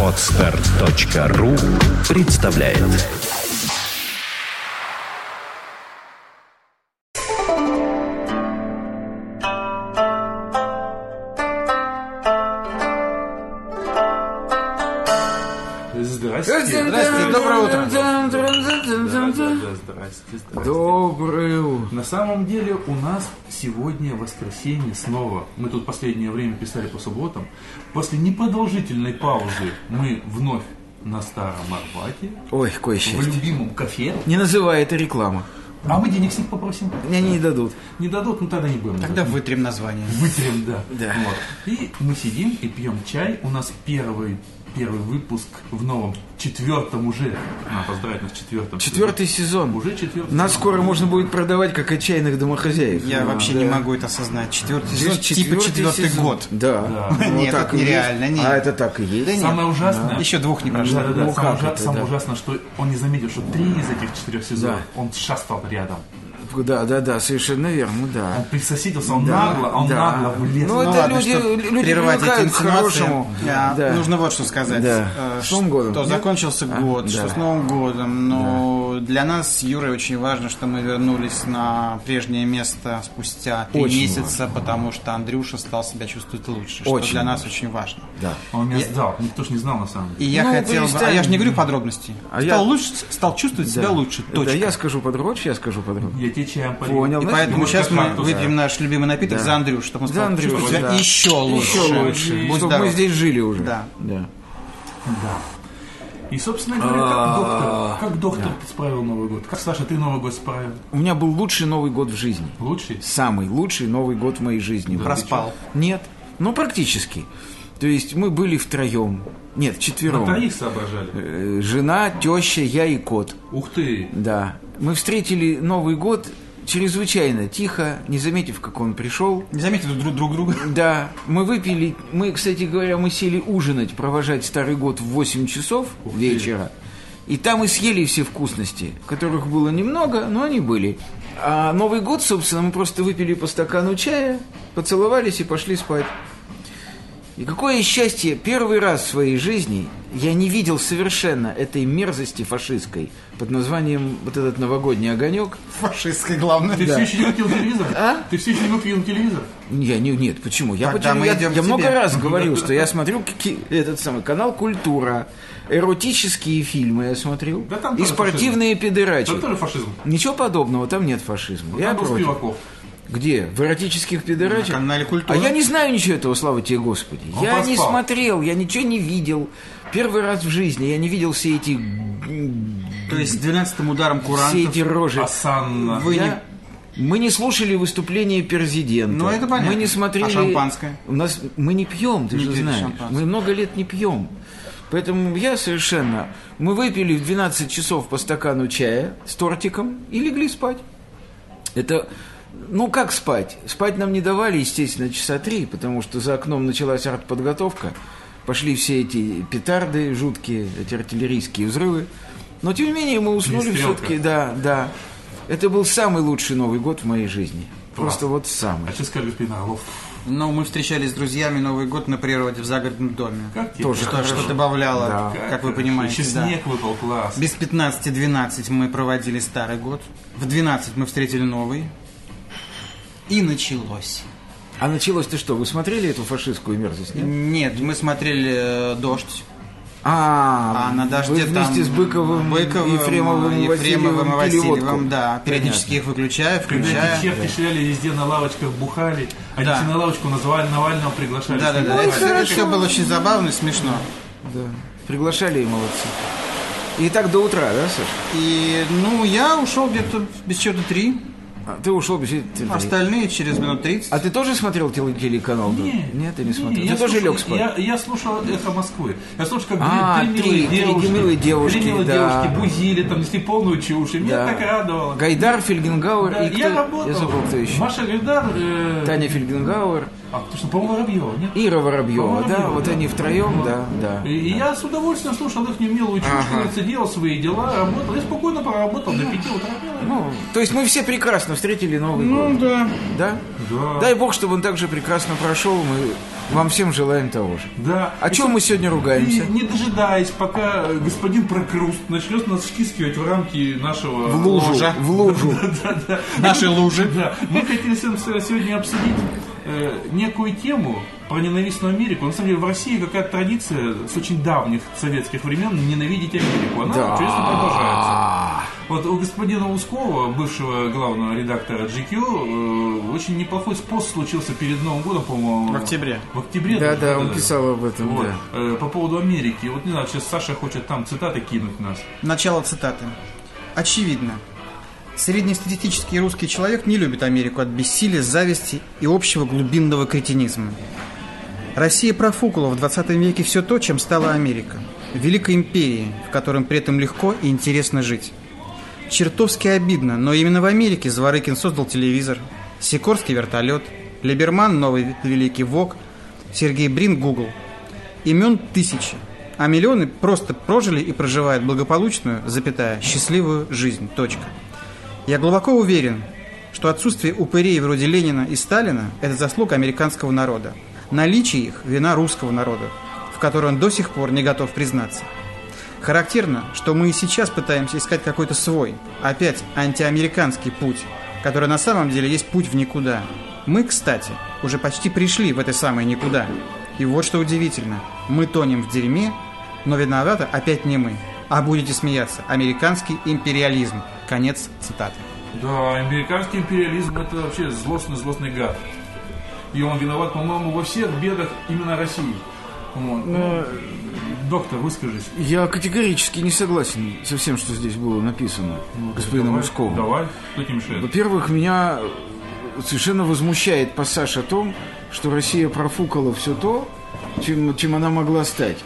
Отстар.ру представляет Здрасте. Здрасте, доброе утро. Здрасте, здрасте. Доброе утро. На самом деле у нас сегодня воскресенье снова. Мы тут последнее время писали по субботам. После непродолжительной паузы мы вновь на Старом Арбате, Ой, кое в счастье. любимом кафе. Не называй это реклама. А мы денег с них попросим. Мне не дадут. Не дадут, ну тогда не будем. Тогда называть. вытрем название. Вытрем, да. Да. Вот. И мы сидим и пьем чай. У нас первый, первый выпуск в новом, четвертом уже. А, поздравить нас четвертом. Четвертый сезон. Уже четвертый. Нас сезон. скоро можно будет продавать как отчаянных домохозяев. Я Да. вообще Да. не могу это осознать. Четвертый сезон, Здесь типа четвертый сезон. год. Да. Да. Ну, Нет, так это нереально, нет. А это так и есть. Да нет. Самое ужасное, Еще двух не прошло. Да, да, да. Ну, самое, как ужа- это, самое да. ужасное, что он не заметил, что три из этих четырех сезонов он шастал рядом. Да, да, да, совершенно верно, да. Он присосидился, он Да, нагло, он да. нагло влез. Ну, Ну это ладно, люди, люди привыкают к хорошему. да, Да. Нужно вот что сказать. Да. Э, С Новым годом. Что Нет? закончился А, год, да. что с Новым годом. Но для нас с Юрой очень важно, что мы вернулись на прежнее место спустя три Очень месяца, потому что Андрюша стал себя чувствовать лучше. Очень что для нас очень важно. Да. Он меня сдал, никто ж не знал на самом И деле. я Ну, хотел бы... А я же не говорю подробностей. А стал, я- лучше, стал чувствовать себя лучше. Да, Точка. я скажу подробнее, я скажу подробнее. Я тебе чаем полил. Понял. И Знаешь, поэтому сейчас мы выпьем наш любимый напиток Да. за Андрюш, чтобы он За стал Андрюшу, чувствовать себя да. еще лучше. Еще лучше. Будь Чтобы здоров. мы здесь жили уже. Да. да. Да. И, собственно говоря, А. как доктор, как доктор справил Новый год? Как, Саша, ты Новый год справил? У меня был лучший Новый год в жизни. Лучший? Самый лучший Новый год в моей жизни. был. Проспал. Нет, ну практически. То есть мы были втроем. Нет, На четвером. троих соображали. Э, Жена, теща, я и кот. Ух ты! Да. Мы встретили Новый год чрезвычайно тихо, не заметив, как он пришел. Не заметили друг, друг друга? Да, мы выпили, мы, кстати говоря, мы сели ужинать, провожать Старый год в 8 часов Ух вечера. И там и съели все вкусности, которых было немного, но они были. А Новый год, собственно, мы просто выпили по стакану чая, поцеловались и пошли спать. И какое счастье, первый раз в своей жизни я не видел совершенно этой мерзости фашистской под названием вот этот новогодний огонек. Фашистской, главное. Ты Да. все еще не купил телевизор? А? Ты все еще не купил телевизор? Я не, нет, почему? Я, Тогда почему? мы я, идем я много раз говорил, что я смотрю этот самый канал Культура, эротические фильмы я смотрю Да там и спортивные педерачи. Это тоже фашизм. Ничего подобного, там нет фашизма. я Там был против. Спиваков. Где? В эротических педерачах? На канале «Культура». А я не знаю ничего этого, слава тебе, Господи. Он я не проспал. смотрел, я ничего не видел. Первый раз в жизни я не видел все эти, То есть с 12 ударом все курантов. эти рожи. Асанна. Вы Я- Мы не слушали выступления президента. Ну, это понятно. Мы не смотрели... А шампанское? У нас... Мы не пьем, ты Не же знаешь. шампанское. Мы много лет не пьем. Поэтому я совершенно... Мы выпили в 12 часов по стакану чая с тортиком и легли спать. Это... Ну, как спать? Спать нам не давали, естественно, часа три, потому что за окном началась артподготовка. Пошли все эти петарды жуткие, эти артиллерийские взрывы. Но, тем не менее, мы уснули все-таки, да, да. Это был самый лучший Новый год в моей жизни. Просто вот самый. А что скажет господин Орлов? Но мы встречались с друзьями Новый год на природе в загородном доме. Как тебе? Тоже Что, хорошо. что добавляло, Да. как, вы понимаете. Еще да. снег выпал, класс. Без 15-12 мы проводили старый год. В 12 мы встретили новый. И началось. А началось-то что? Вы смотрели эту фашистскую мерзость, нет? Нет, мы смотрели э, «Дождь». А, А на дожде вы вместе там с Быковым, Быковым, Ефремовым, Ефремовым и Васильевым. Васильевым, да. Периодически их выключаю, Когда включаю. эти черти шляли везде на лавочках, бухали, они Да. все на лавочку называли Навального, приглашали. Да, да, да. бухать. Это все было очень забавно и смешно. Да. Приглашали и молодцы. И так до утра, да, Саша? И, ну, я ушел где-то без счета три. А, ты ушел без... ты- Остальные через минут 30. А ты тоже смотрел теле- телеканал? Нет, Нет, ты не смотрел. я ты тоже слушал- лег спать? Я, я слушал «Эхо Москвы». Я слушал, как А, три, три- милые три девушки, милые девушки, три милые да. девушки бузили, там несли полную чушь. И меня Да. так радовало. Гайдар, Фельгенгауэр Да, и кто? я работал. Я забыл, кто еще. Маша Гайдар. э, Таня Фельгенгауэр, А, по-моему, Воробьева, нет? Ира Воробьева, да, Воробьева, вот да. они втроем, да, да. И, и я с удовольствием слушал их немилую чушь, Ага. делал свои дела, работал. Я спокойно проработал до 5 утра. Ну, то есть мы все прекрасно встретили Новый Ну год. да. Да? Да. Дай бог, чтобы он также прекрасно прошел. Мы вам всем желаем того же. Да. О чем мы сегодня И ругаемся? не дожидаясь, пока господин Прокруст начнет нас втискивать в рамки нашего... В лужу. Ложа. В лужу. Наши лужи. Да, мы хотели сегодня обсудить э, некую тему про ненавистную Америку. На самом деле в России какая-то традиция с очень давних советских времен ненавидеть Америку. Она Да. честно продолжается. Вот у господина Ускова, бывшего главного редактора GQ, э, очень неплохой пост случился перед Новым годом, по-моему. В октябре. В октябре. Да, даже, да, он писал об этом, Вот, да. э, по поводу Америки. Вот не знаю, сейчас Саша хочет там цитаты кинуть нас. Начало цитаты. Очевидно. Среднестатистический русский человек не любит Америку от бессилия, зависти и общего глубинного кретинизма. Россия профукала в 20 веке все то, чем стала Америка. Великой империей, в котором при этом легко и интересно жить. Чертовски обидно, но именно в Америке Зворыкин создал телевизор, Сикорский вертолет, Либерман новый великий ВОК, Сергей Брин Google. Имен тысячи, а миллионы просто прожили и проживают благополучную, запятая, счастливую жизнь. Точка. Я глубоко уверен, что отсутствие упырей вроде Ленина и Сталина – это заслуга американского народа. Наличие их – вина русского народа, в которой он до сих пор не готов признаться. Характерно, что мы и сейчас пытаемся искать какой-то свой, опять антиамериканский путь, который на самом деле есть путь в никуда. Мы, кстати, уже почти пришли в это самое никуда. И вот что удивительно, мы тонем в дерьме, но виноваты опять не мы, а будете смеяться, американский империализм. Конец цитаты. Да, американский империализм это вообще злостный-злостный гад. И он виноват, по-моему, во всех бедах именно России. Вот. Ну, доктор, выскажись. Я категорически не согласен со всем, что здесь было написано господином давай, Усковым. Давай, кто тебе мешает? Во-первых, меня совершенно возмущает пассаж о том, что Россия профукала все то, чем, чем она могла стать.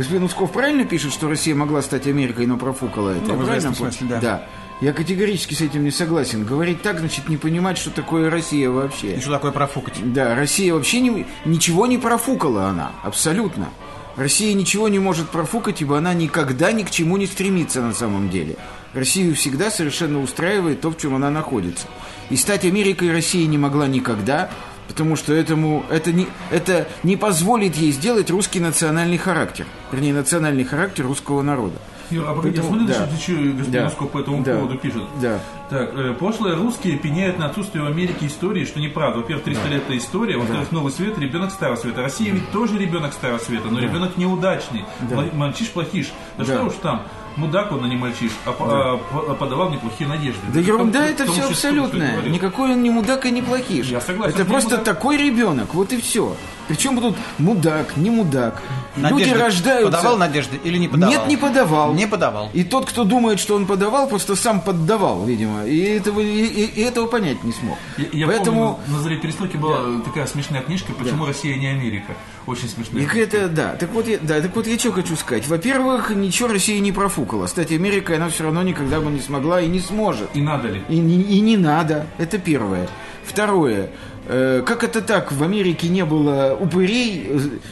Господин Усков правильно пишет, что Россия могла стать Америкой, но профукала это? Ну, в правильно смысле, да. да. Я категорически с этим не согласен. Говорить так, значит не понимать, что такое Россия вообще. И что такое профукать? Да, Россия вообще не, ничего не профукала она, абсолютно. Россия ничего не может профукать, ибо она никогда ни к чему не стремится на самом деле. Россию всегда совершенно устраивает то, в чем она находится. И стать Америкой Россия не могла никогда, потому что этому, это, не, это не позволит ей сделать русский национальный характер. Вернее, национальный характер русского народа. А погоди, Поэтому- смотри, да. что, господин Да. По этому Да. поводу пишет. Да. Так, э, пошлые русские пеняют на отсутствие в Америке истории, что неправда. Во-первых, 300 лет это история, во-вторых, новый свет, ребенок старого света. Россия ведь тоже ребенок старого света, но ребенок неудачный. Мла- Мальчиш-плохиш. Да, Да. что уж там, мудак он, а не мальчиш, а, по- а а подавал неплохие надежды. Да Это ерунда, это все абсолютное. Никакой он не мудак и не плохиш. Я согласен, Это просто мудак. такой ребенок, вот и все. Причем тут мудак, не мудак. Люди Надежды рождаются. Подавал надежды или не подавал? Нет, не подавал. Не подавал. И тот, кто думает, что он подавал, просто сам поддавал, видимо. И этого, и, и- и этого понять не смог. Я, я Поэтому помню, на заре перестройки была такая смешная книжка «Почему Россия не Америка». Очень смешная. И это, да, так вот, я, да, так вот я что хочу сказать. Во-первых, ничего Россия не профукала. Кстати, Америка, она все равно никогда бы не смогла и не сможет. И надо ли? И, не- и не надо. Это первое. Второе. Э, как это так? В Америке не было упырей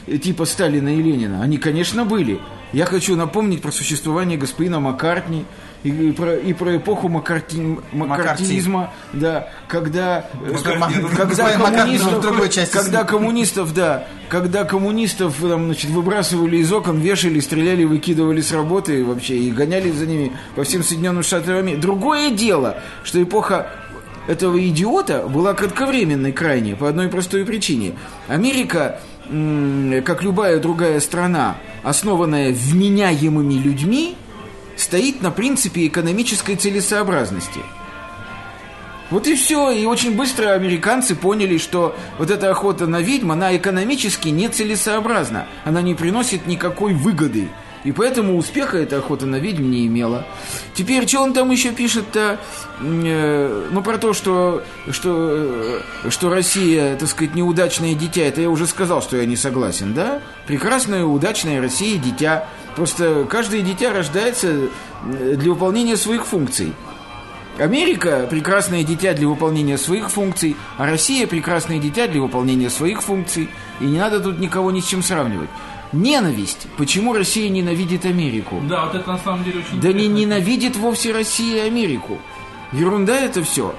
э, типа Сталина и Ленина? Они, конечно, были. Я хочу напомнить про существование господина Маккартни и, и про, и про эпоху маккарти, маккартизма, да, когда, э, ну, когда коммунистов, другой части когда коммунистов, да, когда коммунистов там, значит, выбрасывали из окон, вешали, стреляли, выкидывали с работы вообще и гоняли за ними по всем Соединенным Штатам Америки. Другое дело, что эпоха этого идиота была кратковременной крайне по одной простой причине. Америка, как любая другая страна, основанная вменяемыми людьми, стоит на принципе экономической целесообразности. Вот и все. И очень быстро американцы поняли, что вот эта охота на ведьм, она экономически нецелесообразна. Она не приносит никакой выгоды. И поэтому успеха эта охота на ведьм не имела. Теперь, что он там еще пишет-то? Э, ну, про то, что, что, э, что Россия, так сказать, неудачное дитя. Это я уже сказал, что я не согласен, да? Прекрасное, удачное Россия дитя. Просто каждое дитя рождается э, для выполнения своих функций. Америка – прекрасное дитя для выполнения своих функций, а Россия – прекрасное дитя для выполнения своих функций. И не надо тут никого ни с чем сравнивать. Ненависть. Почему Россия ненавидит Америку? Да, вот это на самом деле очень Да не ненавидит вовсе Россия Америку. Ерунда это все.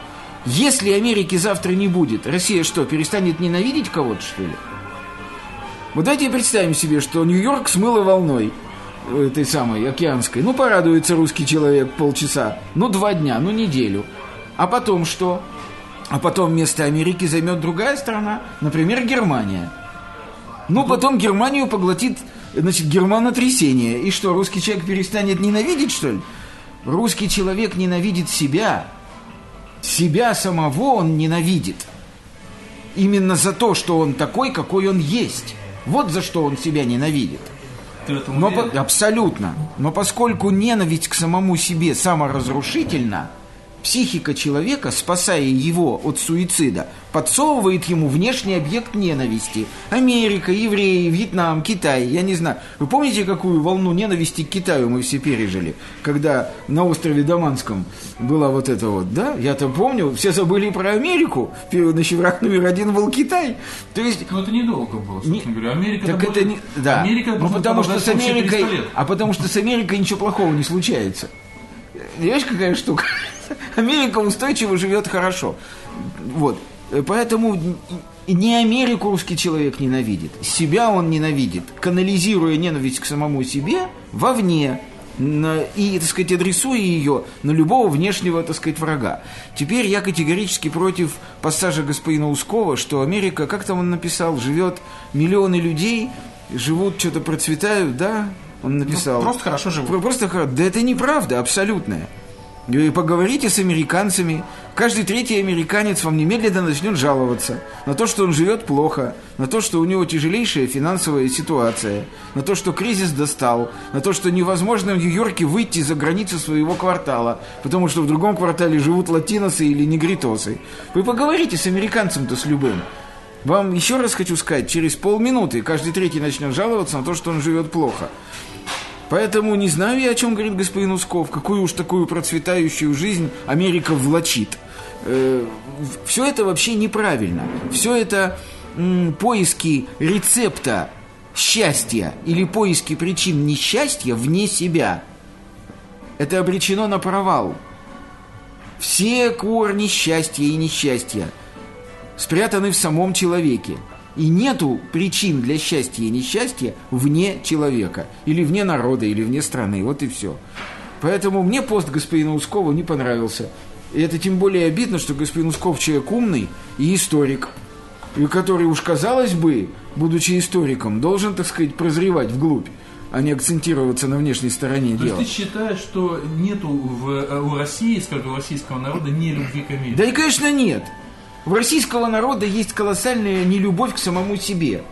Если Америки завтра не будет, Россия что, перестанет ненавидеть кого-то, что ли? Вот давайте представим себе, что Нью-Йорк смыло волной этой самой океанской. Ну, порадуется русский человек полчаса, ну, два дня, ну, неделю. А потом что? А потом вместо Америки займет другая страна, например, Германия. Ну, потом Германию поглотит, значит, германотрясение. И что, русский человек перестанет ненавидеть, что ли? Русский человек ненавидит себя. Себя самого он ненавидит. Именно за то, что он такой, какой он есть. Вот за что он себя ненавидит. Но по- абсолютно. Но поскольку ненависть к самому себе саморазрушительна, психика человека, спасая его от суицида, подсовывает ему внешний объект ненависти. Америка, евреи, Вьетнам, Китай, я не знаю. Вы помните, какую волну ненависти к Китаю мы все пережили, когда на острове Даманском была вот это вот, да? Я-то помню, все забыли про Америку, значит, враг номер один был Китай. То есть Ну, это недолго было, собственно не- говоря. Америка так это не... Да. Америка ну, потому что с Америкой... 300 лет. А потому что с Америкой ничего плохого не случается. Понимаешь, какая штука? Америка устойчиво живет хорошо. Вот. Поэтому не Америку русский человек ненавидит. Себя он ненавидит, канализируя ненависть к самому себе вовне. и, так сказать, адресуя ее на любого внешнего, так сказать, врага. Теперь я категорически против пассажа господина Ускова, что Америка, как там он написал, живет миллионы людей, живут, что-то процветают, да? Он написал. просто хорошо живут. Про- Просто хоро- Да это неправда абсолютная. И поговорите с американцами. Каждый третий американец вам немедленно начнет жаловаться на то, что он живет плохо, на то, что у него тяжелейшая финансовая ситуация, на то, что кризис достал, на то, что невозможно в Нью-Йорке выйти за границы своего квартала, потому что в другом квартале живут латиносы или негритосы. Вы поговорите с американцем-то с любым. Вам еще раз хочу сказать, через полминуты каждый третий начнет жаловаться на то, что он живет плохо. Поэтому не знаю я, о чем говорит господин Усков, какую уж такую процветающую жизнь Америка влачит. все это вообще неправильно. Все это поиски рецепта счастья или поиски причин несчастья вне себя. Это обречено на провал. Все корни счастья и несчастья спрятаны в самом человеке. И нету причин для счастья и несчастья вне человека. Или вне народа, или вне страны. Вот и все. Поэтому мне пост господина Ускова не понравился. И это тем более обидно, что господин Усков человек умный и историк. И который уж, казалось бы, будучи историком, должен, так сказать, прозревать вглубь, а не акцентироваться на внешней стороне То дела. есть ты считаешь, что нету в, э, у России, скажем, у российского народа, не любви к Америке? Да и, конечно, нет. У российского народа есть колоссальная нелюбовь к самому себе.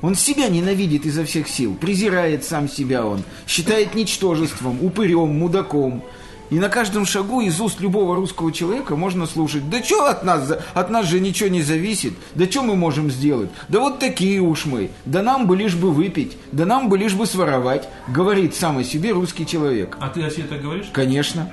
Он себя ненавидит изо всех сил, презирает сам себя он, считает ничтожеством, упырем, мудаком. И на каждом шагу из уст любого русского человека можно слушать, да что от нас, от нас же ничего не зависит, да что мы можем сделать, да вот такие уж мы, да нам бы лишь бы выпить, да нам бы лишь бы своровать, говорит сам о себе русский человек. А ты о себе так говоришь? Конечно.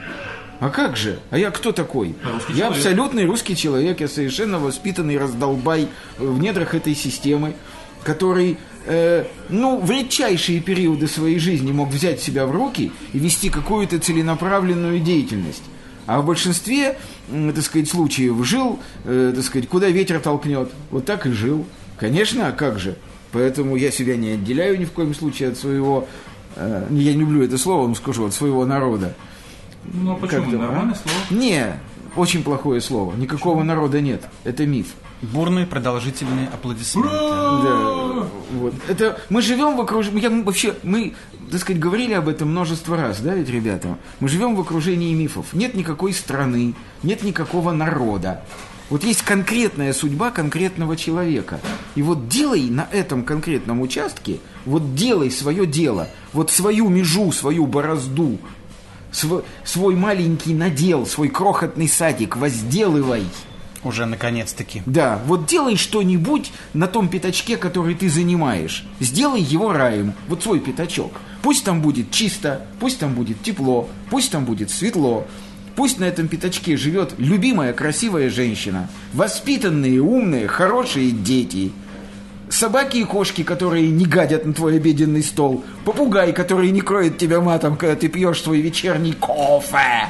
А как же? А я кто такой? Русский я человек. абсолютный русский человек, я совершенно воспитанный раздолбай в недрах этой системы, который, э, ну, в редчайшие периоды своей жизни мог взять себя в руки и вести какую-то целенаправленную деятельность. А в большинстве, м, так сказать, случаев жил, э, так сказать, куда ветер толкнет. Вот так и жил. Конечно, а как же? Поэтому я себя не отделяю ни в коем случае от своего, э, я не люблю это слово, но скажу, от своего народа. Ну, а почему? Как-то, Нормальное а? слово. Не, очень плохое слово. Никакого народа нет. Это миф. Бурные продолжительные аплодисменты. Да, вот. Это мы живем в окружении. Я, мы вообще, мы, так сказать, говорили об этом множество раз, да, ведь, ребята? Мы живем в окружении мифов. Нет никакой страны, нет никакого народа. Вот есть конкретная судьба конкретного человека. И вот делай на этом конкретном участке, вот делай свое дело, вот свою межу, свою борозду, св- свой маленький надел, свой крохотный садик, возделывай. Уже наконец-таки. Да, вот делай что-нибудь на том пятачке, который ты занимаешь. Сделай его раем, вот свой пятачок. Пусть там будет чисто, пусть там будет тепло, пусть там будет светло. Пусть на этом пятачке живет любимая красивая женщина, воспитанные, умные, хорошие дети. Собаки и кошки, которые не гадят на твой обеденный стол. Попугай, который не кроет тебя матом, когда ты пьешь свой вечерний кофе.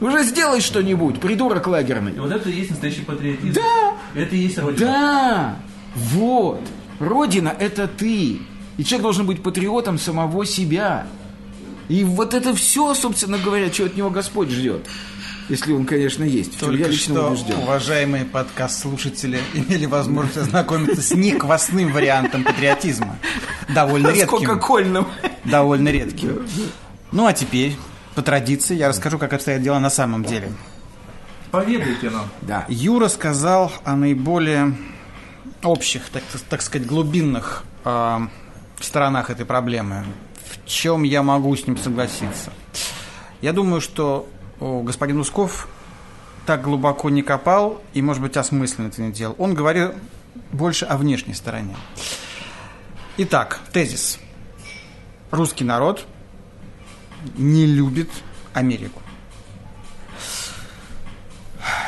Уже сделай что-нибудь, придурок лагерный. И вот это и есть настоящий патриотизм. Да! Это и есть Родина. Да! Вот! Родина – это ты. И человек должен быть патриотом самого себя. И вот это все, собственно говоря, что от него Господь ждет. Если он, конечно, есть. Чем я Только лично что убежден. уважаемые подкаст-слушатели имели возможность ознакомиться с неквасным вариантом патриотизма. Довольно редким. Сколько кольным. Довольно редким. Ну а теперь, по традиции, я расскажу, как обстоят дела на самом деле. Поведайте нам. Да. Юра сказал о наиболее общих, так, так сказать, глубинных э, сторонах этой проблемы. В чем я могу с ним согласиться? Я думаю, что господин Усков так глубоко не копал и, может быть, осмысленно это не делал. Он говорил больше о внешней стороне. Итак, тезис. Русский народ не любит Америку.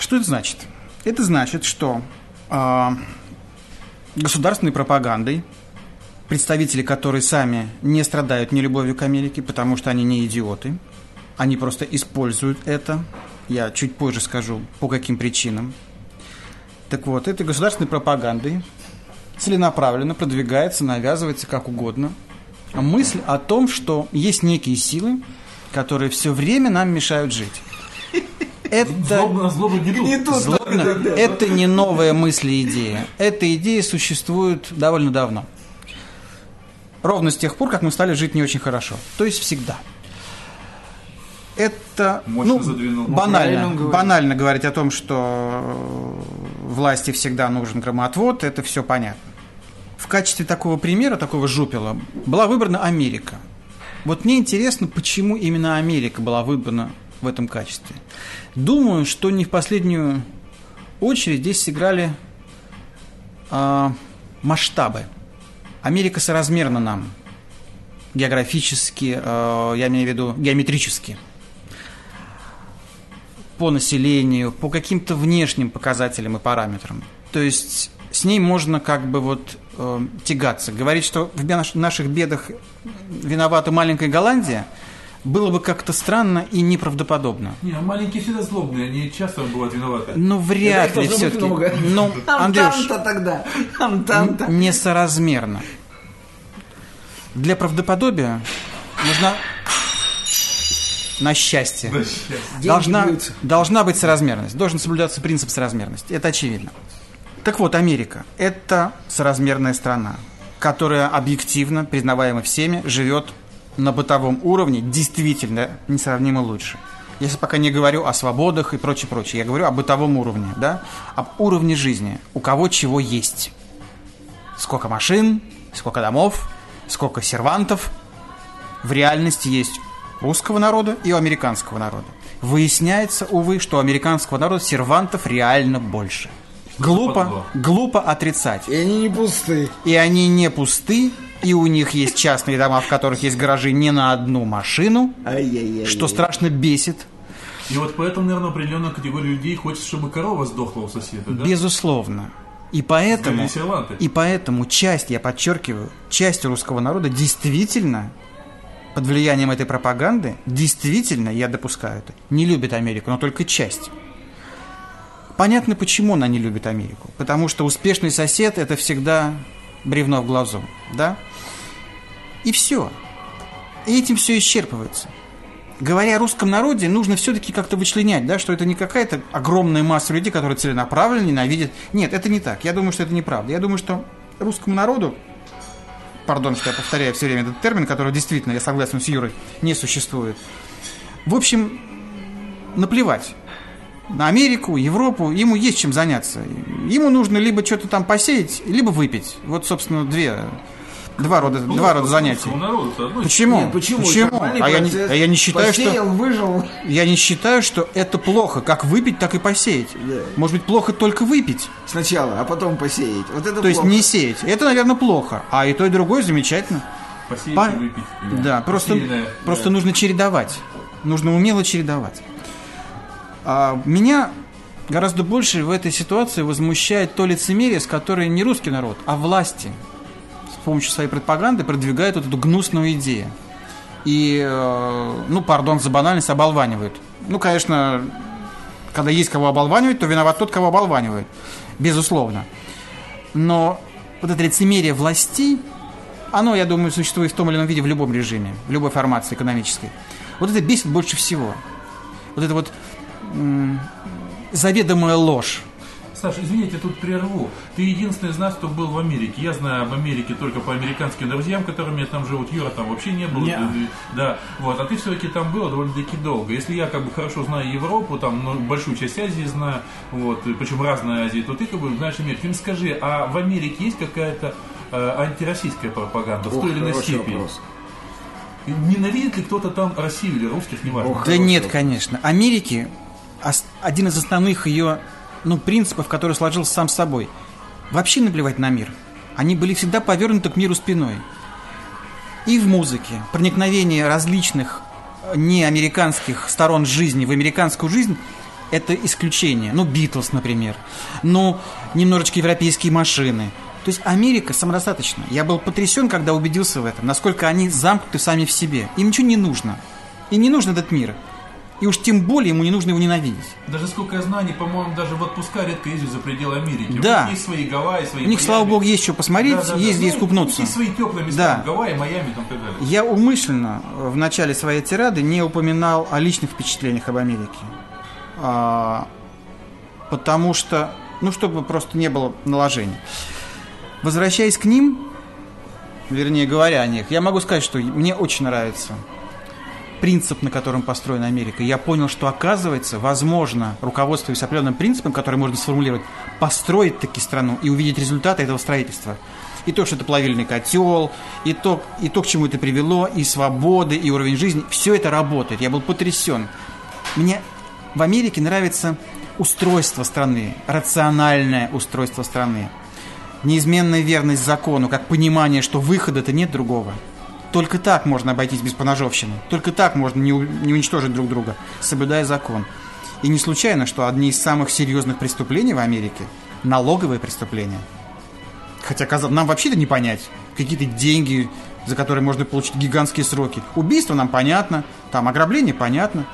Что это значит? Это значит, что э, государственной пропагандой, представители которой сами не страдают нелюбовью к Америке, потому что они не идиоты, они просто используют это. Я чуть позже скажу, по каким причинам. Так вот, этой государственной пропагандой целенаправленно продвигается, навязывается как угодно мысль о том, что есть некие силы, которые все время нам мешают жить. Это Злобно на злобу не тут. Злобно. Это не новая мысль и идея. Эта идея существует довольно давно. Ровно с тех пор, как мы стали жить не очень хорошо. То есть всегда. Это Мощно ну, задвинул. банально, говорит. банально говорить о том, что власти всегда нужен громоотвод, это все понятно. В качестве такого примера, такого жупела, была выбрана Америка. Вот мне интересно, почему именно Америка была выбрана в этом качестве. Думаю, что не в последнюю очередь здесь сыграли а, масштабы. Америка соразмерна нам географически, э, я имею в виду геометрически, по населению, по каким-то внешним показателям и параметрам. То есть с ней можно как бы вот э, тягаться. Говорить, что в бе- наших бедах виновата маленькая Голландия, было бы как-то странно и неправдоподобно. Не, а маленькие всегда злобные, они часто бывают виноваты. Ну, вряд Это ли все-таки. Ну, Андрюш, тогда. Там-то. несоразмерно. Для правдоподобия нужна на счастье. Да, счастье. Должна, должна быть соразмерность. Должен соблюдаться принцип соразмерности. Это очевидно. Так вот, Америка – это соразмерная страна, которая объективно, признаваема всеми, живет на бытовом уровне действительно несравнимо лучше. Я сейчас пока не говорю о свободах и прочее, прочее. Я говорю о бытовом уровне, да? Об уровне жизни. У кого чего есть. Сколько машин, сколько домов, сколько сервантов. В реальности есть русского народа и у американского народа. Выясняется, увы, что у американского народа сервантов реально больше. Глупо, глупо отрицать. И они не пустые. И они не пусты, и у них есть частные дома, в которых есть гаражи не на одну машину, что страшно бесит. И вот поэтому, наверное, определенная категория людей хочет, чтобы корова сдохла у соседа, да? Безусловно. И поэтому, и поэтому часть, я подчеркиваю, часть русского народа действительно под влиянием этой пропаганды, действительно, я допускаю это, не любит Америку, но только часть. Понятно, почему она не любит Америку. Потому что успешный сосед – это всегда бревно в глазу, да? И все. И этим все исчерпывается. Говоря о русском народе, нужно все-таки как-то вычленять, да, что это не какая-то огромная масса людей, которые целенаправленно ненавидят. Нет, это не так. Я думаю, что это неправда. Я думаю, что русскому народу, пардон, что я повторяю все время этот термин, который действительно, я согласен с Юрой, не существует. В общем, наплевать на Америку, Европу, ему есть чем заняться. Ему нужно либо что-то там посеять, либо выпить. Вот, собственно, две, два рода, Ну, два рода занятий. одно Почему? Нет, почему? Почему? А я, не, а я не считаю, Посеял, что выжил. я не считаю, что это плохо. Как выпить, так и посеять. Да. Может быть, плохо только выпить. Сначала, а потом посеять. Вот это То есть плохо. не сеять. Это, наверное, плохо. А и то, и другое замечательно. Посеять По- и выпить. Да, просто, Посеянное, просто да. нужно чередовать. Нужно умело чередовать. А, меня гораздо больше в этой ситуации возмущает то лицемерие, с которой не русский народ, а власти помощью своей пропаганды продвигают вот эту гнусную идею. И, э, ну, пардон за банальность, оболванивают ну, конечно, когда есть кого оболванивать, то виноват тот, кого оболванивают. Безусловно. Но вот это лицемерие властей, оно, я думаю, существует в том или ином виде в любом режиме, в любой формации экономической. Вот это бесит больше всего. Вот это вот заведомая ложь. Саша, извините, тут прерву. Ты единственный из нас, кто был в Америке. Я знаю об Америке только по американским друзьям, которыми там живут. Юра там вообще не был. Не. Да, вот. А ты все-таки там был довольно-таки долго. Если я как бы хорошо знаю Европу, там ну, большую часть Азии знаю, вот, причем разные Азии, то ты как бы знаешь Америку. Ты мне скажи, а в Америке есть какая-то э, антироссийская пропаганда в Ох, той или иной степени? вопрос. Ненавидит ли кто-то там Россию или русских, неважно. Ох. Да нет, вопрос. конечно. Америки один из основных ее ну, принципов, который сложился сам собой. Вообще наплевать на мир. Они были всегда повернуты к миру спиной. И в музыке. Проникновение различных э, неамериканских сторон жизни в американскую жизнь – это исключение. Ну, Битлз, например. Ну, немножечко европейские машины. То есть Америка самодостаточна. Я был потрясен, когда убедился в этом, насколько они замкнуты сами в себе. Им ничего не нужно. Им не нужен этот мир. И уж тем более ему не нужно его ненавидеть. Даже сколько я знаю, они, по-моему, даже в отпуска редко ездят за пределы Америки. Да. У них есть свои Гавайи, свои У них, Майами. слава богу, есть что посмотреть, Да, да, да. есть где Ну, искупнуться. Есть свои теплые места. Да. Гавайи, Майами там и так далее. Я умышленно в начале своей тирады не упоминал о личных впечатлениях об Америке. А, потому что, ну, чтобы просто не было наложений. Возвращаясь к ним, вернее говоря о них, я могу сказать, что мне очень нравится принцип, на котором построена Америка. Я понял, что оказывается, возможно, руководствуясь определенным принципом, который можно сформулировать, построить таки страну и увидеть результаты этого строительства. И то, что это плавильный котел, и то, и то, к чему это привело, и свободы, и уровень жизни, все это работает. Я был потрясен. Мне в Америке нравится устройство страны, рациональное устройство страны. Неизменная верность закону, как понимание, что выхода-то нет другого. Только так можно обойтись без поножовщины. Только так можно не, не уничтожить друг друга, соблюдая закон. И не случайно, что одни из самых серьезных преступлений в Америке – налоговые преступления. Хотя нам вообще-то не понять. Какие-то деньги, за которые можно получить гигантские сроки. Убийство нам понятно, там ограбление понятно.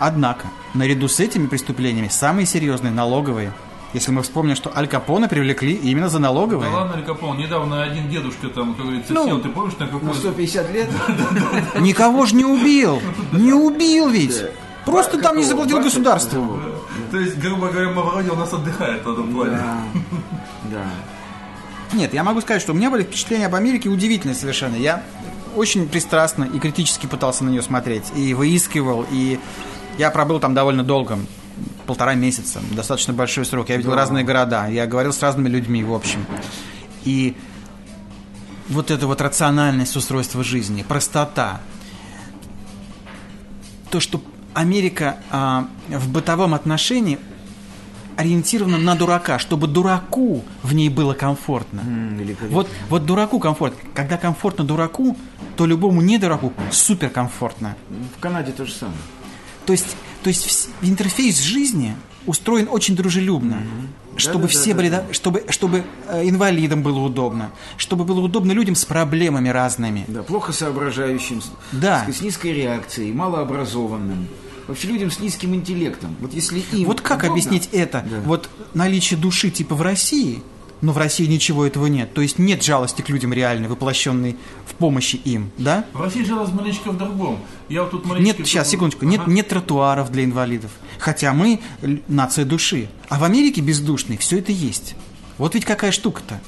Однако, наряду с этими преступлениями самые серьезные налоговые. Если мы вспомним, что Аль Капоне привлекли именно за налоговые. Да ладно, Аль Капон, недавно один дедушка там, как говорится, Ну, сел, ты помнишь, на На какой 150 лет? Никого же не убил. Не убил ведь. Просто Ба- там не заплатил государству. То есть, грубо говоря, Мавроди у нас отдыхает в этом плане. Да. Да. Нет, я могу сказать, что у меня были впечатления об Америке удивительные совершенно. Я очень пристрастно и критически пытался на нее смотреть. И выискивал, и я пробыл там довольно долго. Полтора месяца. Достаточно большой срок. Я видел Да. разные города. Я говорил с разными людьми, в общем. И вот эта вот рациональность устройства жизни, простота. То, что Америка а, в бытовом отношении ориентирована на дурака, чтобы дураку в ней было комфортно. Вот, вот дураку комфортно. Когда комфортно дураку, то любому не дураку супер комфортно. В Канаде то же самое. То есть, то есть интерфейс жизни устроен очень дружелюбно, чтобы Да-да-да-да-да. все были, да- чтобы, чтобы э, инвалидам было удобно, чтобы было удобно людям с проблемами разными. Да, плохо соображающим, с- Да. сказать, с низкой реакцией, малообразованным. Вообще людям с низким интеллектом. Вот если им Вот как удобно- объяснить это? Да. Вот наличие души типа в России, но в России ничего этого нет. То есть нет жалости к людям реальной, воплощенной в помощи им, да? В России жалость маленечко в другом. Я вот тут маленечко... Нет, сейчас, секундочку, нет, Ага. нет тротуаров для инвалидов. Хотя мы нация души. А в Америке бездушный все это есть. Вот ведь какая штука-то.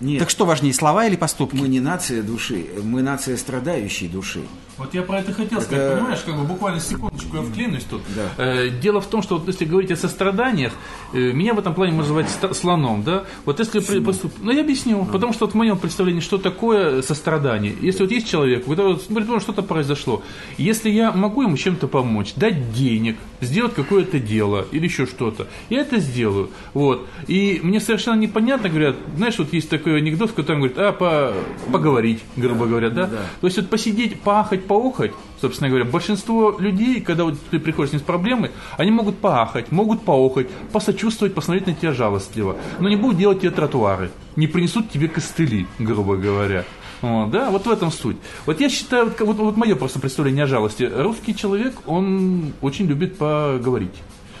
Нет, Так что важнее, слова или поступки? мы не нация души, мы нация страдающей души. Вот я про это хотел сказать, Это- понимаешь, как бы буквально секундочку я вклинусь тут. Да. Э, дело в том, что вот если говорить о состраданиях, э, меня в этом плане можно назвать ста- слоном, да? Вот если при- поступ- Ну, я объясню, потому что вот в моем представлении, что такое сострадание. Если вот есть человек, у которого, предположим, что-то произошло, если я могу ему чем-то помочь, дать денег, сделать какое-то дело или еще что-то, я это сделаю. Вот. И мне совершенно непонятно, говорят, знаешь, вот есть такой анекдот, в котором говорят, а, по- поговорить, грубо говоря, да? да. То есть вот посидеть, поахать, поохать, собственно говоря, большинство людей, когда вот ты приходишь с ним с проблемой, они могут поахать, могут поохать, посочувствовать, посмотреть на тебя жалостливо, но не будут делать тебе тротуары, не принесут тебе костыли, грубо говоря. Вот, да, вот в этом суть. Вот я считаю, вот, вот, вот мое просто представление о жалости. Русский человек, он очень любит поговорить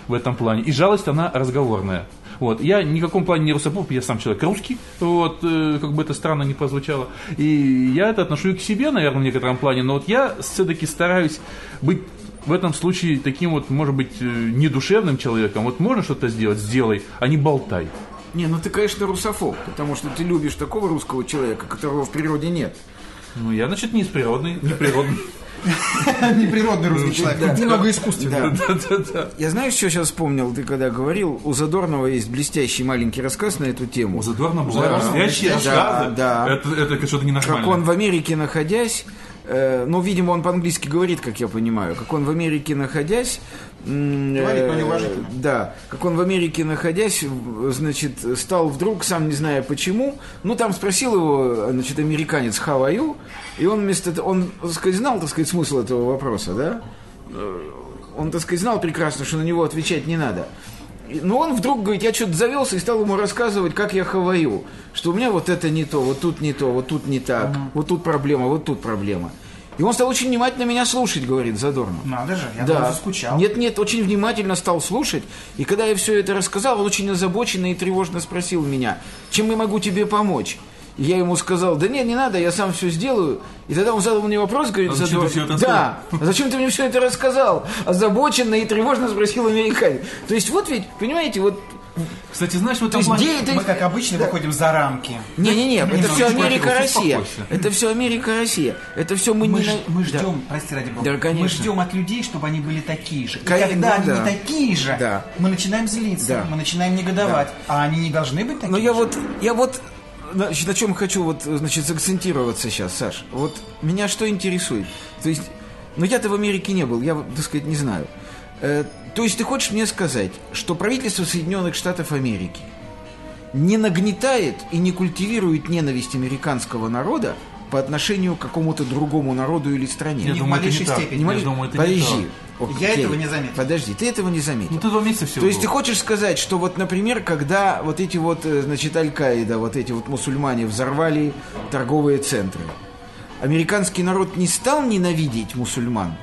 в этом плане. И жалость, она разговорная. Вот. Я ни в каком плане не русофоб, я сам человек русский, вот, э, как бы это странно не прозвучало. И я это отношу и к себе, наверное, в некотором плане, но вот я все-таки стараюсь быть в этом случае таким вот, может быть, э, недушевным человеком. Вот можно что-то сделать, сделай, а не болтай. Не, ну ты, конечно, русофоб, потому что ты любишь такого русского человека, которого в природе нет. Ну, я, значит, не из природный, не природный. Неприродный русский человек, немного искусственный. Да. Я знаю, что сейчас вспомнил, ты когда говорил, у Задорнова есть блестящий маленький рассказ на эту тему. У Задорнова была настоящая Да, да. Это, это что-то Как ненормально. он в Америке находясь, э, ну, видимо, он по-английски говорит, как я понимаю, как он в Америке находясь... м, Говорит, но э, неуважительно. Да, как он в Америке находясь, значит, стал вдруг, сам не зная почему, ну, там спросил его, значит, американец, how are you? И он вместо того, он, так сказать, знал, так сказать, смысл этого вопроса, да? Э, Он, так сказать, знал прекрасно, что на него отвечать не надо. Но он вдруг говорит, я что-то завелся и стал ему рассказывать, как я хаваю. Что у меня вот это не то, вот тут не то, вот тут не так, вот тут проблема, вот тут проблема. И он стал очень внимательно меня слушать, говорит Задорнов. Надо же, я Да. заскучал. Нет, нет, очень внимательно стал слушать. И когда я все это рассказал, он очень озабоченно и тревожно спросил меня, чем я могу тебе помочь? И я ему сказал, да нет, не надо, я сам все сделаю. И тогда он задал мне вопрос, говорит, А зачем ты всё это да, а зачем ты мне все это рассказал? Озабоченно и тревожно спросил американец. То есть вот ведь, понимаете, вот, Кстати, знаешь, в этом то есть, плане... где это... Мы, как обычно, выходим за рамки. Не-не-не, это Немножко все Америка, Россия. Это все Америка, Россия. Это все мы, не... мы ждем, прости ради бога, мы ждем от людей, чтобы они были такие же. Когда они да. не такие же, мы начинаем злиться, мы начинаем негодовать. А они не должны быть такими Но я вот, я вот, значит, на чем хочу вот, значит, сакцентироваться сейчас, Саш. Вот меня что интересует? То есть, ну я-то в Америке не был, я, вот, так сказать, не знаю. То есть ты хочешь мне сказать, что правительство Соединенных Штатов Америки не нагнетает и не культивирует ненависть американского народа по отношению к какому-то другому народу или стране? Я в думаю, это малейшей не так. степени. Не Я моли- думаю, это не Подожди. Я Окей. этого не заметил. Подожди, ты этого не заметил. Ну, ты два месяца всего То есть ты хочешь сказать, что вот, например, когда вот эти вот, э, значит, Аль-Каида, вот эти вот мусульмане взорвали торговые центры, американский народ не стал ненавидеть мусульман?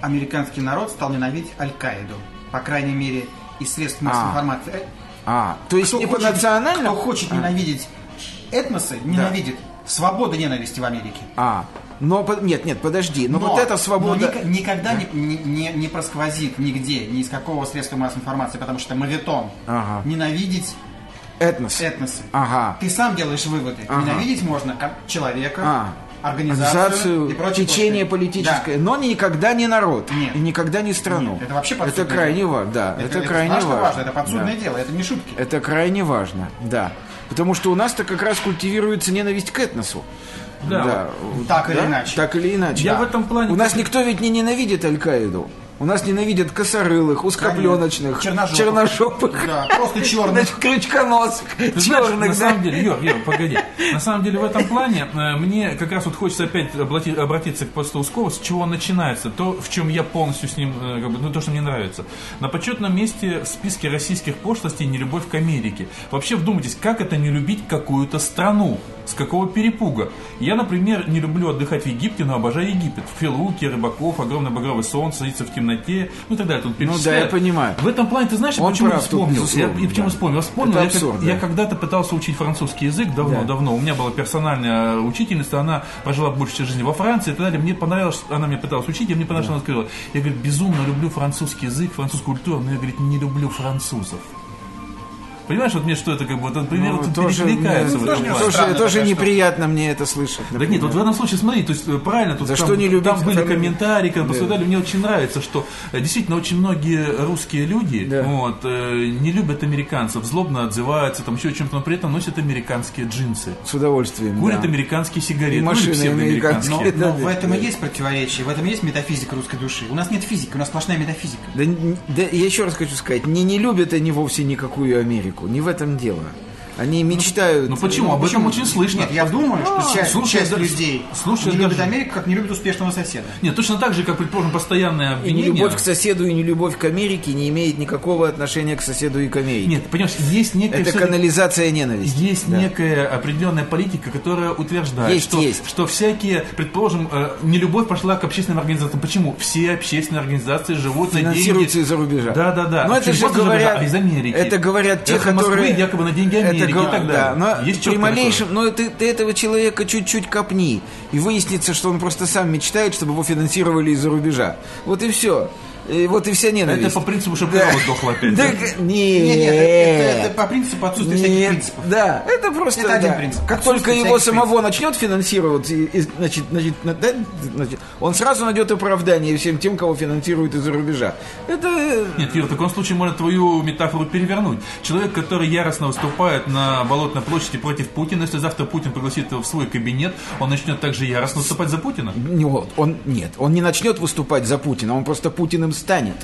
Американский народ стал ненавидеть Аль-Каиду. По крайней мере, из средств массовой А. информации. Э, А, то есть кто не по хочет- национально? Кто хочет ненавидеть этносы, ненавидит. Свобода ненависти в Америке. А, но, по- нет, нет, подожди, но, вот эта свобода... но ника- никогда не, не, не- не просквозит нигде, ни из какого средства массовой информации, потому что мавитон. Ага. Ненавидеть Этнос. этносы. Ага. Ты сам делаешь выводы. Ага. Ненавидеть можно как человека, А, организацию, организацию, и прочее. течение прочее. политическое, Да. но никогда не народ, Нет. и никогда не страну. Нет, это вообще Это крайне важно, да, это, крайне страшно важно. важно, это подсудное Да. дело, это не шутки. Это крайне важно, да. Потому что у нас-то как раз культивируется ненависть к этносу. Да, Так или Да? иначе. Так или иначе. Я Да. в этом плане У нас никто ведь не ненавидит Аль-Каиду. У нас ненавидят косорылых, узкопленочных, Черножопых. черножопых, Да, просто черных. крючконосых, Ты знаешь, черных. на да. самом деле, Юр, Юр, погоди. На самом деле в этом плане э, мне как раз вот хочется опять обратиться к посту Ускова, с чего он начинается, то, в чем я полностью с ним, э, как бы, ну, то, что мне нравится. На почетном месте в списке российских пошлостей не любовь к Америке. Вообще вдумайтесь, как это не любить какую-то страну? С какого перепуга? Я, например, не люблю отдыхать в Египте, но обожаю Египет. Филуки, рыбаков, огромное багровое солнце, садиться в темноте, ну и так далее. Тут Ну да, я понимаю. В этом плане, ты знаешь, Он почему прав я тут, вспомнил? Я- и почему да. вспомнил? Я вспомнил, Это я, как- абсурд, я да. когда-то пытался учить французский язык давно-давно. У меня была персональная учительница, она прожила больше часть жизни во Франции и так далее. Мне понравилось, она мне пыталась учить, и мне понравилось, что она сказала. Я, говорит, безумно люблю французский язык, французскую культуру, но я, говорит, не люблю французов. Понимаешь, вот мне что это как бы, вот, например, Ну, вот тоже, перекликается мне- в этом тоже тоже, странно тоже неприятно мне это слышать. Да нет, вот в этом случае, смотри, то есть э, правильно, тут За там, что не любить там были комментарии, когда Да. посмотрели, мне очень нравится, что э, действительно очень многие русские люди Да. вот, э, не любят американцев, злобно отзываются, там еще чем-то, но при этом носят американские джинсы, С удовольствием. курят да. американские сигареты, И ну, машины или псевдоамериканские. Но, американские. но Да, в да. этом и есть противоречие, в этом и есть метафизика русской души. У нас нет физики, у нас сплошная метафизика. Да, да, я еще раз хочу сказать, не, не любят они вовсе никакую Америку, не в этом дело. Они мечтают... Ну почему? Об этом очень слышно. Нет, я думаю, что А, часть, слушай, часть да- людей слушай, не любит даже- Америку, как не любит успешного соседа. Нет, точно так же, как, предположим, постоянное И обвинение... нелюбовь к соседу, и нелюбовь к Америке не имеет никакого отношения к соседу и к Америке. Нет, понимаешь, есть некая... Это канализация ненависти. Есть Да. некая определенная политика, которая утверждает, Есть, что, есть. что всякие, предположим, э, нелюбовь пошла к общественным организациям. Почему? Все общественные организации живут на Финансируются деньги... из-за рубежа. Да, да, да. Но это Причем же не говорят, рубежа, а из Америки. Это говорят те, Эхо Москвы которые... якобы на деньги Америки го- и так далее. Да, но Есть при малейшем... Но ты, ты этого человека чуть-чуть копни, и выяснится, что он просто сам мечтает, чтобы его финансировали из-за рубежа. Вот и все. И вот и вся ненависть. Это по принципу, чтобы корова сдохла опять. Да, да? Нет, нет, нет, это, это по принципу отсутствия всяких Нет, принципов. да, это просто Это один да. принцип. Как только его всяких самого начнет финансировать, и- и, значит, значит, на- да, значит, он сразу найдет оправдание всем тем, кого финансируют из-за рубежа. Это э, Нет, Юр, в таком случае можно твою метафору перевернуть. Человек, который яростно выступает на Болотной площади против Путина, если завтра Путин пригласит его в свой кабинет, он начнет также яростно выступать за Путина. не вот, он нет, он не начнет выступать за Путина, он просто Путиным станет.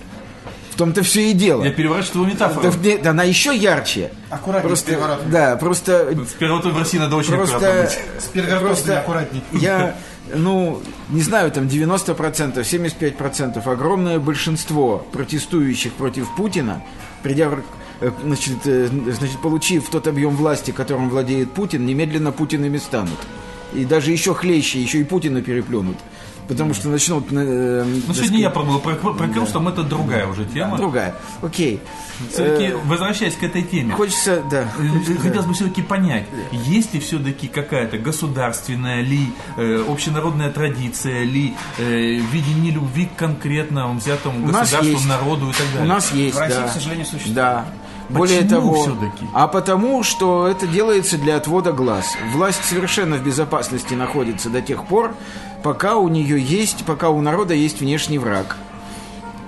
В том-то все и дело. Я переворачиваю метафору. Да, она еще ярче. Аккуратнее с Просто, переворотом. да, просто В перевороте в России надо очень аккуратно Просто, быть. С перегородками просто аккуратней. я, ну, не знаю, там 90%, 75%, огромное большинство протестующих против Путина, придя, в- э, значит, э, значит, получив тот объем власти, которым владеет Путин, немедленно Путинами станут. И даже еще хлеще, еще и Путина переплюнут. Потому что начнут... э, Ну, сегодня я пробовал про, про Крустом, это другая уже тема. Другая. Окей. Все-таки, Э, возвращаясь к этой теме, Хочется, да. Э, Хотелось бы все-таки понять, есть ли все-таки какая-то государственная ли, э, общенародная традиция ли, э, видение любви к конкретному взятому У государству, есть. народу и так далее? У нас есть, В России, да. к сожалению, существует. Да. Более того, а потому, что это делается для отвода глаз. Власть совершенно в безопасности находится до тех пор, пока у нее есть, пока у народа есть внешний враг.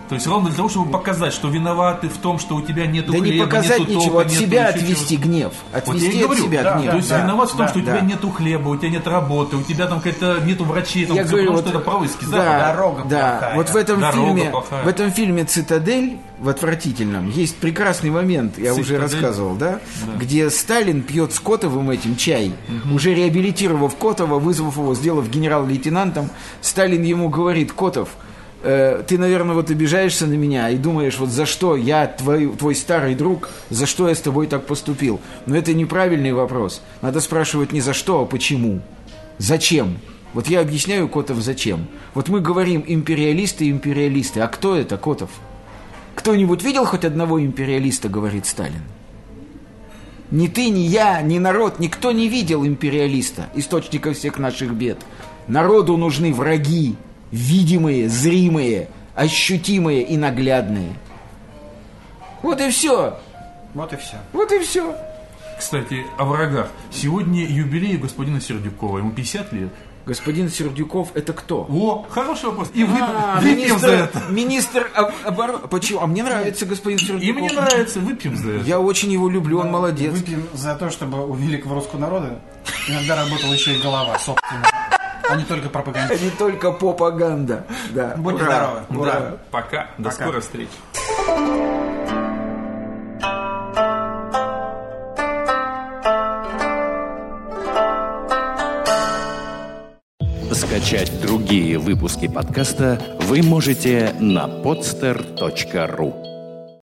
То есть ровно для того, чтобы показать, что виноваты в том, что у тебя нету да хлеба, не показать нету ничего, тока, от нету себя отвести гнев. Вот я Отвести и от говорю, себя да, гнев. То есть да, виноват в том, да, что у тебя да. нету хлеба, у тебя нет работы, у тебя там какая-то нету врачей, там Я всё говорю, потому вот, что это происки да, Дорога да, плохая. вот в этом Дорога фильме, плохая. в этом фильме "Цитадель" в отвратительном есть прекрасный момент, я уже «Цитадель»? рассказывал, да, где Сталин пьет с Котовым этим чай, уже реабилитировав Котова, вызвав его, сделав генерал-лейтенантом, Сталин ему говорит: Котов, э, ты, наверное, вот обижаешься на меня и думаешь, вот за что я твой, твой старый друг, за что я с тобой так поступил. Но это неправильный вопрос. Надо спрашивать не за что, а почему. Зачем? Вот я объясняю Котов зачем. Вот мы говорим империалисты, империалисты. А кто это, Котов? Кто-нибудь видел хоть одного империалиста, говорит Сталин? Ни ты, ни я, ни народ, никто не видел империалиста, источника всех наших бед. Народу нужны враги, видимые, зримые, ощутимые и наглядные. Вот и все. Вот и все. Вот и все. Кстати, о врагах. Сегодня юбилей у господина Сердюкова. Ему 50 лет. Господин Сердюков это кто? О, хороший вопрос. И вы, А, выпьем за министр, это. министр об- обороны. Почему? А мне нравится господин Сердюков. И мне нравится, выпьем за это. Я очень его люблю, он молодец. Выпьем за то, чтобы у великого русского народа иногда работала еще и голова, собственно, а не только пропаганда. Не только пропаганда. Да. Будьте Ура. здоровы. Ура. Да. Пока. До Пока. скорой встречи. Скачать другие выпуски подкаста вы можете на podster.ru